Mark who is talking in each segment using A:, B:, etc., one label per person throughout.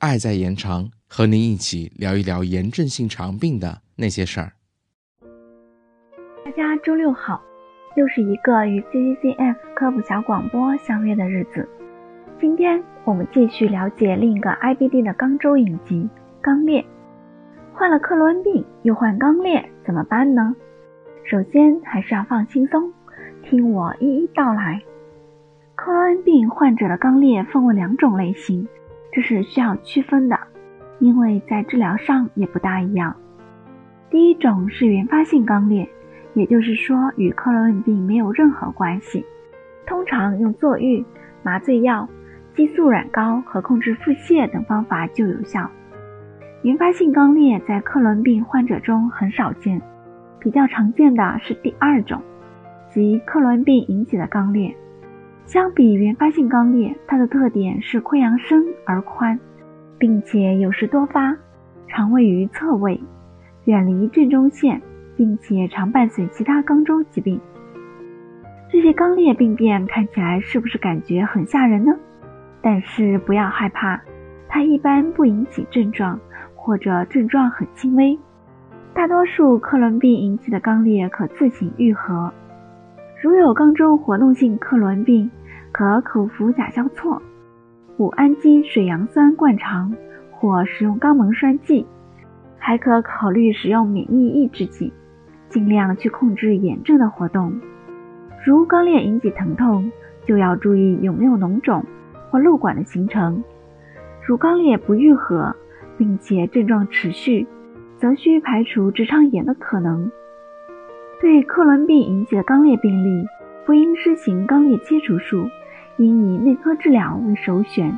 A: 爱在延长，和您一起聊一聊炎症性肠病的那些事儿。
B: 大家周六好，又是一个与 CCCF 科普小广播相约的日子。今天我们继续了解另一个 IBD 的肛周隐疾——肛裂。患了克罗恩病又患肛裂，怎么办呢？首先还是要放轻松，听我一一道来。克罗恩病患者的肛裂分为两种类型。这是需要区分的，因为在治疗上也不大一样。第一种是原发性肛裂，也就是说与克罗恩病没有任何关系，通常用坐浴、麻醉药、激素软膏和控制腹泻等方法就有效。原发性肛裂在克罗恩病患者中很少见，比较常见的是第二种，即克罗恩病引起的肛裂。相比原发性肛裂，它的特点是溃疡深而宽，并且有时多发，常位于侧位，远离正中线，并且常伴随其他肛周疾病。这些肛裂病变看起来是不是感觉很吓人呢？但是不要害怕，它一般不引起症状，或者症状很轻微。大多数克伦病引起的肛裂可自行愈合。如有肛周活动性克伦病，可口服甲硝唑、五氨基水杨酸灌肠，或使用肛门栓剂，还可考虑使用免疫抑制剂，尽量去控制炎症的活动。如肛裂引起疼痛，就要注意有没有脓肿或瘘管的形成。如肛裂不愈合，并且症状持续，则需排除直肠炎的可能。对克伦病引起的肛裂病例，不应施行肛裂切除术，应以内科治疗为首选。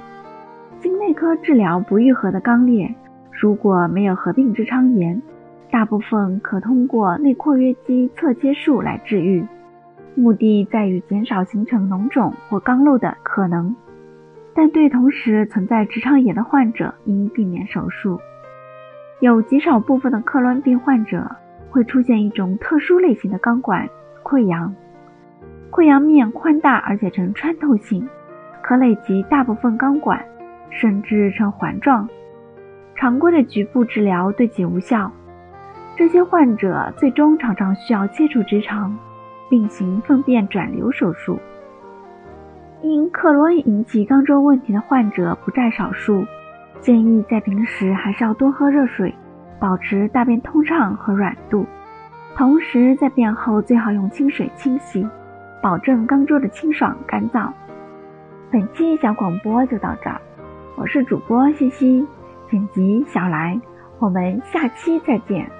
B: 经内科治疗不愈合的肛裂，如果没有合并直肠炎，大部分可通过内括约肌侧切术来治愈，目的在于减少形成脓肿或肛瘘的可能。但对同时存在直肠炎的患者，应避免手术。有极少部分的克伦病患者。会出现一种特殊类型的肛管溃疡，溃疡面宽大而且呈穿透性，可累及大部分肛管，甚至呈环状。常规的局部治疗对其无效，这些患者最终常常需要切除直肠，并行粪便转流手术。因克罗恩引起肛周问题的患者不在少数，建议在平时还是要多喝热水。保持大便通畅和软度，同时在便后最好用清水清洗，保证肛周的清爽干燥。本期小广播就到这儿，我是主播西西，剪辑小来，我们下期再见。